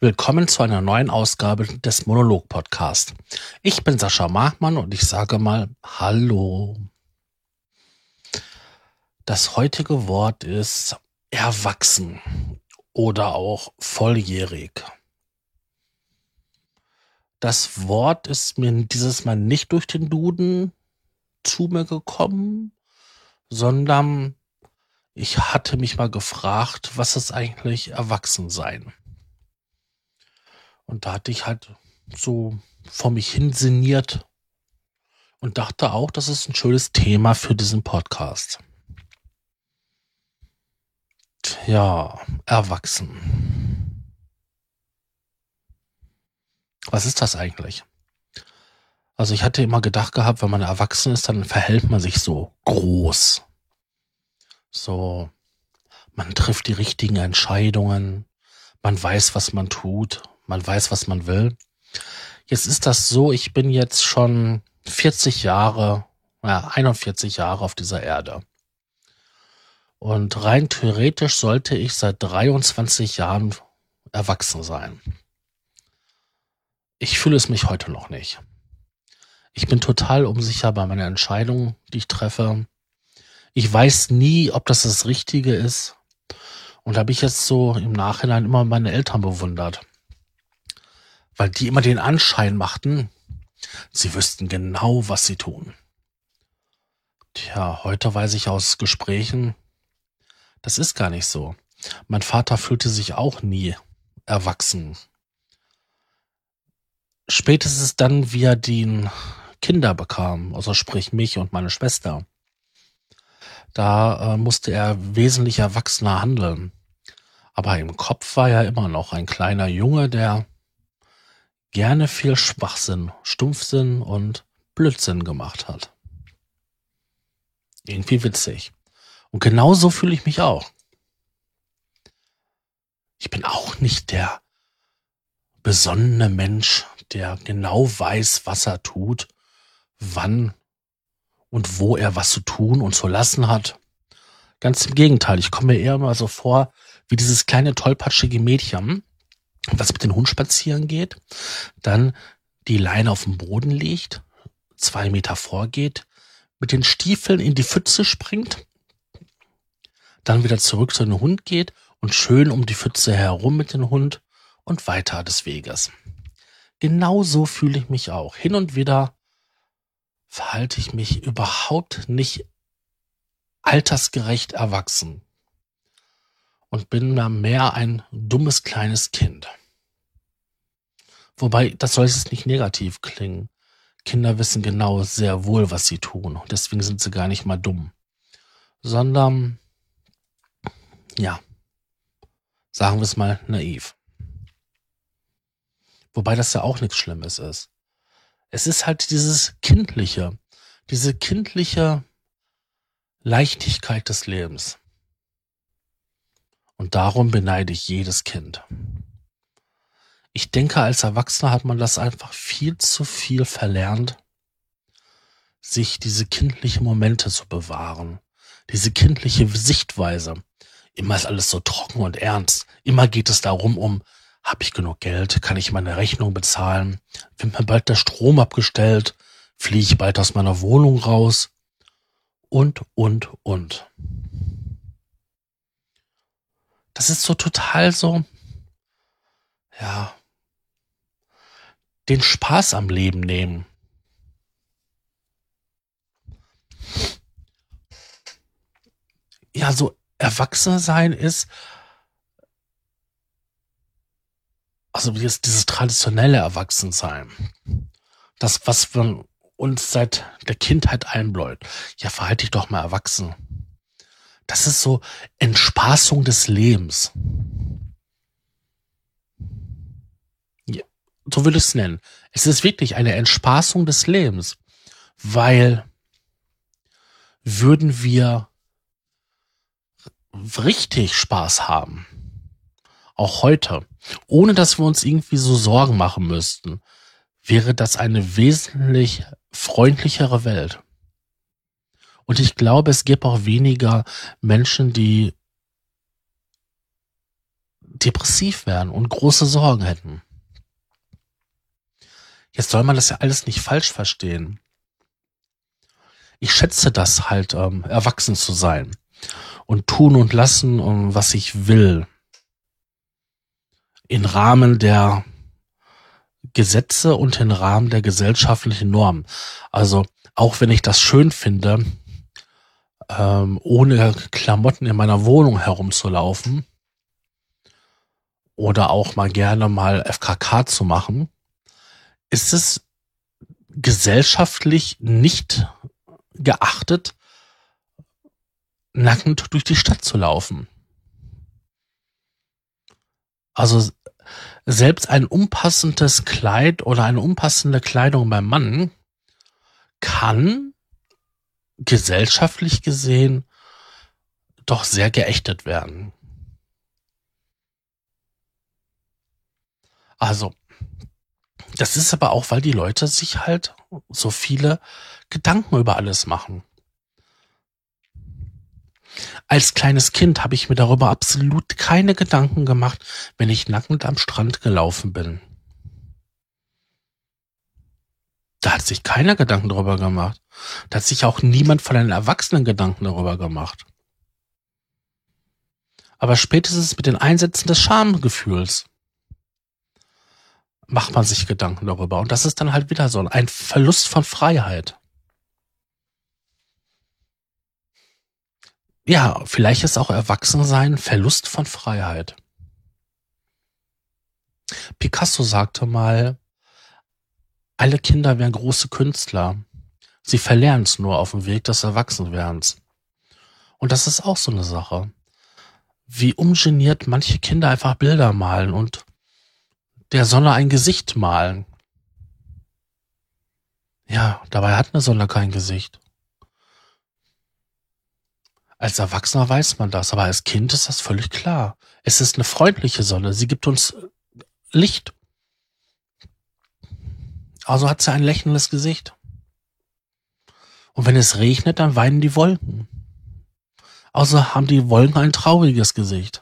Willkommen zu einer neuen Ausgabe des Monolog Podcast. Ich bin Sascha Machmann und ich sage mal Hallo. Das heutige Wort ist erwachsen oder auch volljährig. Das Wort ist mir dieses Mal nicht durch den Duden zu mir gekommen, sondern ich hatte mich mal gefragt, was ist eigentlich Erwachsensein? Und da hatte ich halt so vor mich hin sinniert und dachte auch, das ist ein schönes Thema für diesen Podcast. Ja, erwachsen. Was ist das eigentlich? Also ich hatte immer gedacht gehabt, wenn man erwachsen ist, dann verhält man sich so groß. So, man trifft die richtigen Entscheidungen, man weiß, was man tut, man weiß, was man will. Jetzt ist das so, ich bin jetzt schon 40 Jahre, ja, 41 Jahre auf dieser Erde. Und rein theoretisch sollte ich seit 23 Jahren erwachsen sein. Ich fühle es mich heute noch nicht. Ich bin total unsicher bei meiner Entscheidung, die ich treffe. Ich weiß nie, ob das das Richtige ist. Und da habe ich jetzt so im Nachhinein immer meine Eltern bewundert weil die immer den Anschein machten, sie wüssten genau, was sie tun. Tja, heute weiß ich aus Gesprächen, das ist gar nicht so. Mein Vater fühlte sich auch nie erwachsen. Spätestens dann, wie er die Kinder bekam, also sprich mich und meine Schwester, da äh, musste er wesentlich erwachsener handeln. Aber im Kopf war er immer noch ein kleiner Junge, der gerne viel Schwachsinn, Stumpfsinn und Blödsinn gemacht hat. Irgendwie witzig. Und genauso fühle ich mich auch. Ich bin auch nicht der besonnene Mensch, der genau weiß, was er tut, wann und wo er was zu tun und zu lassen hat. Ganz im Gegenteil, ich komme mir eher mal so vor wie dieses kleine tollpatschige Mädchen, was mit dem Hund spazieren geht, dann die Leine auf den Boden legt, zwei Meter vorgeht, mit den Stiefeln in die Pfütze springt, dann wieder zurück zu dem Hund geht und schön um die Pfütze herum mit dem Hund und weiter des Weges. Genauso fühle ich mich auch. Hin und wieder verhalte ich mich überhaupt nicht altersgerecht erwachsen und bin mehr ein dummes kleines Kind. Wobei, das soll jetzt nicht negativ klingen. Kinder wissen genau sehr wohl, was sie tun. Und deswegen sind sie gar nicht mal dumm. Sondern, ja, sagen wir es mal naiv. Wobei das ja auch nichts Schlimmes ist. Es ist halt dieses kindliche, diese kindliche Leichtigkeit des Lebens. Und darum beneide ich jedes Kind. Ich denke, als Erwachsener hat man das einfach viel zu viel verlernt, sich diese kindlichen Momente zu bewahren, diese kindliche Sichtweise. Immer ist alles so trocken und ernst. Immer geht es darum, um, habe ich genug Geld? Kann ich meine Rechnung bezahlen? Wird mir bald der Strom abgestellt? Fliege ich bald aus meiner Wohnung raus? Und, und, und. Das ist so total so, ja, den Spaß am Leben nehmen. Ja, so erwachsen sein ist, also dieses, dieses traditionelle Erwachsensein. Das, was wir uns seit der Kindheit einbläut. Ja, verhalte dich doch mal erwachsen. Das ist so Entspaßung des Lebens. Ja, so will ich es nennen. Es ist wirklich eine Entspaßung des Lebens, weil würden wir richtig Spaß haben, auch heute, ohne dass wir uns irgendwie so Sorgen machen müssten, wäre das eine wesentlich freundlichere Welt. Und ich glaube, es gibt auch weniger Menschen, die depressiv werden und große Sorgen hätten. Jetzt soll man das ja alles nicht falsch verstehen. Ich schätze das halt, ähm, erwachsen zu sein und tun und lassen, um, was ich will. In Rahmen der Gesetze und im Rahmen der gesellschaftlichen Normen. Also auch wenn ich das schön finde, ähm, ohne Klamotten in meiner Wohnung herumzulaufen oder auch mal gerne mal FKK zu machen, ist es gesellschaftlich nicht geachtet, nackend durch die Stadt zu laufen. Also selbst ein unpassendes Kleid oder eine unpassende Kleidung beim Mann kann gesellschaftlich gesehen doch sehr geächtet werden. Also, das ist aber auch, weil die Leute sich halt so viele Gedanken über alles machen. Als kleines Kind habe ich mir darüber absolut keine Gedanken gemacht, wenn ich nackend am Strand gelaufen bin. Da hat sich keiner Gedanken darüber gemacht. Da hat sich auch niemand von den Erwachsenen Gedanken darüber gemacht. Aber spätestens mit den Einsätzen des Schamgefühls macht man sich Gedanken darüber. Und das ist dann halt wieder so ein Verlust von Freiheit. Ja, vielleicht ist auch Erwachsensein Verlust von Freiheit. Picasso sagte mal, alle Kinder wären große Künstler. Sie verlernen es nur auf dem Weg des Erwachsenwerdens. Und das ist auch so eine Sache. Wie ungeniert manche Kinder einfach Bilder malen und der Sonne ein Gesicht malen. Ja, dabei hat eine Sonne kein Gesicht. Als Erwachsener weiß man das, aber als Kind ist das völlig klar. Es ist eine freundliche Sonne, sie gibt uns Licht. Also hat sie ein lächelndes Gesicht. Und wenn es regnet, dann weinen die Wolken. Also haben die Wolken ein trauriges Gesicht.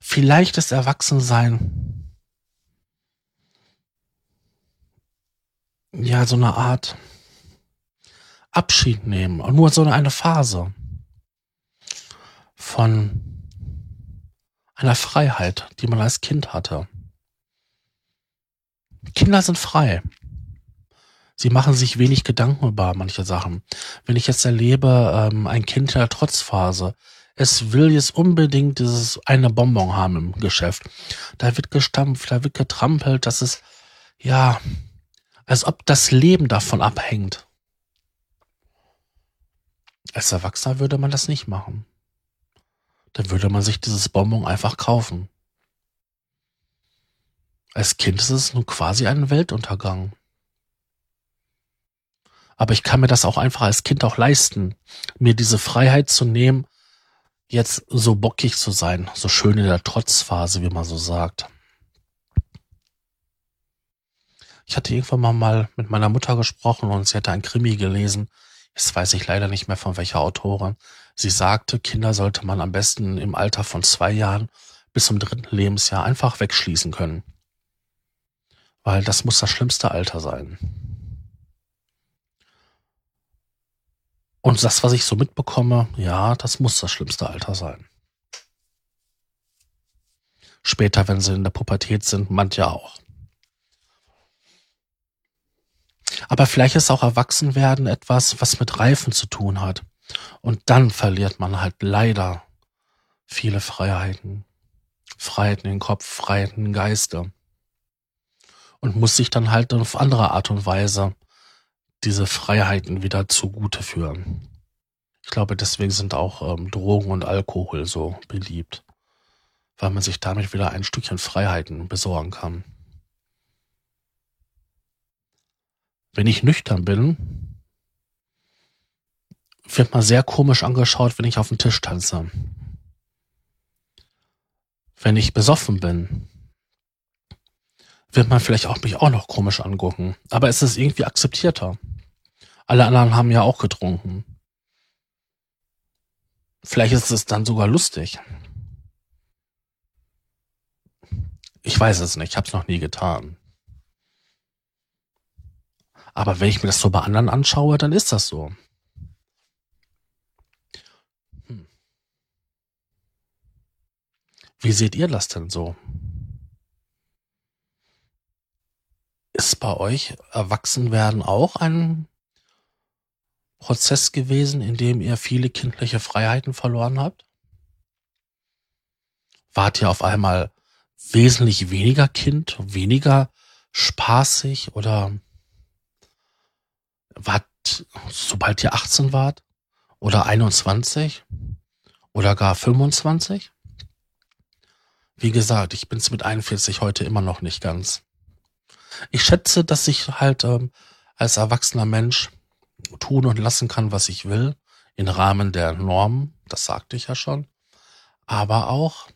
Vielleicht ist Erwachsensein ja so eine Art Abschied nehmen und nur so eine Phase von einer Freiheit, die man als Kind hatte. Kinder sind frei. Sie machen sich wenig Gedanken über manche Sachen. Wenn ich jetzt erlebe, ähm, ein Kind in der Trotzphase, es will jetzt unbedingt dieses eine Bonbon haben im Geschäft. Da wird gestampft, da wird getrampelt, das ist, ja, als ob das Leben davon abhängt. Als Erwachsener würde man das nicht machen. Dann würde man sich dieses Bonbon einfach kaufen. Als Kind ist es nun quasi ein Weltuntergang. Aber ich kann mir das auch einfach als Kind auch leisten, mir diese Freiheit zu nehmen, jetzt so bockig zu sein, so schön in der Trotzphase, wie man so sagt. Ich hatte irgendwann mal mit meiner Mutter gesprochen und sie hatte ein Krimi gelesen. Jetzt weiß ich leider nicht mehr von welcher Autorin. Sie sagte, Kinder sollte man am besten im Alter von zwei Jahren bis zum dritten Lebensjahr einfach wegschließen können. Weil das muss das schlimmste Alter sein. Und das, was ich so mitbekomme, ja, das muss das schlimmste Alter sein. Später, wenn sie in der Pubertät sind, manche auch. Aber vielleicht ist auch Erwachsenwerden etwas, was mit Reifen zu tun hat. Und dann verliert man halt leider viele Freiheiten. Freiheiten im Kopf, Freiheiten im Geiste. Und muss sich dann halt auf andere Art und Weise diese Freiheiten wieder zugute führen. Ich glaube, deswegen sind auch ähm, Drogen und Alkohol so beliebt, weil man sich damit wieder ein Stückchen Freiheiten besorgen kann. Wenn ich nüchtern bin, wird man sehr komisch angeschaut, wenn ich auf den Tisch tanze. Wenn ich besoffen bin, wird man vielleicht auch mich auch noch komisch angucken. Aber es ist irgendwie akzeptierter. Alle anderen haben ja auch getrunken. Vielleicht ist es dann sogar lustig. Ich weiß es nicht, ich habe es noch nie getan. Aber wenn ich mir das so bei anderen anschaue, dann ist das so. Hm. Wie seht ihr das denn so? Ist bei euch Erwachsenwerden auch ein Prozess gewesen, in dem ihr viele kindliche Freiheiten verloren habt? Wart ihr auf einmal wesentlich weniger Kind, weniger spaßig oder wart, sobald ihr 18 wart oder 21 oder gar 25? Wie gesagt, ich bin's mit 41 heute immer noch nicht ganz. Ich schätze, dass ich halt ähm, als erwachsener Mensch tun und lassen kann, was ich will, im Rahmen der Normen, das sagte ich ja schon, aber auch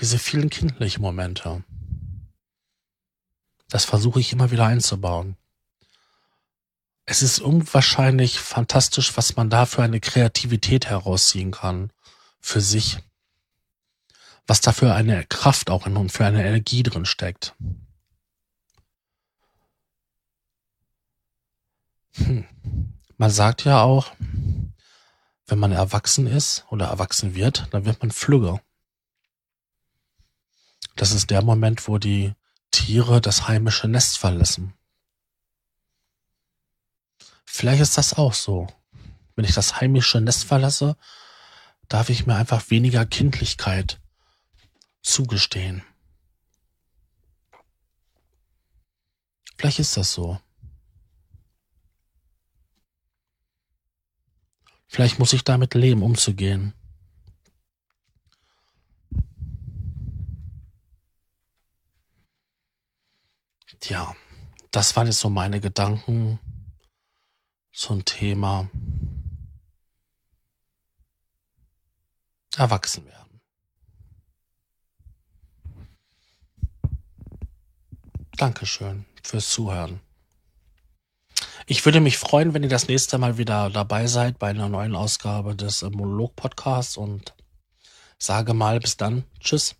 diese vielen kindlichen Momente. Das versuche ich immer wieder einzubauen. Es ist unwahrscheinlich fantastisch, was man da für eine Kreativität herausziehen kann für sich. Was da für eine Kraft auch in und für eine Energie drin steckt. Hm. Man sagt ja auch, wenn man erwachsen ist oder erwachsen wird, dann wird man flügger. Das ist der Moment, wo die Tiere das heimische Nest verlassen. Vielleicht ist das auch so. Wenn ich das heimische Nest verlasse, darf ich mir einfach weniger Kindlichkeit zugestehen. Vielleicht ist das so. Vielleicht muss ich damit leben, umzugehen. Tja, das waren jetzt so meine Gedanken zum Thema Erwachsenwerden. Dankeschön fürs Zuhören. Ich würde mich freuen, wenn ihr das nächste Mal wieder dabei seid bei einer neuen Ausgabe des Monolog-Podcasts und sage mal bis dann. Tschüss.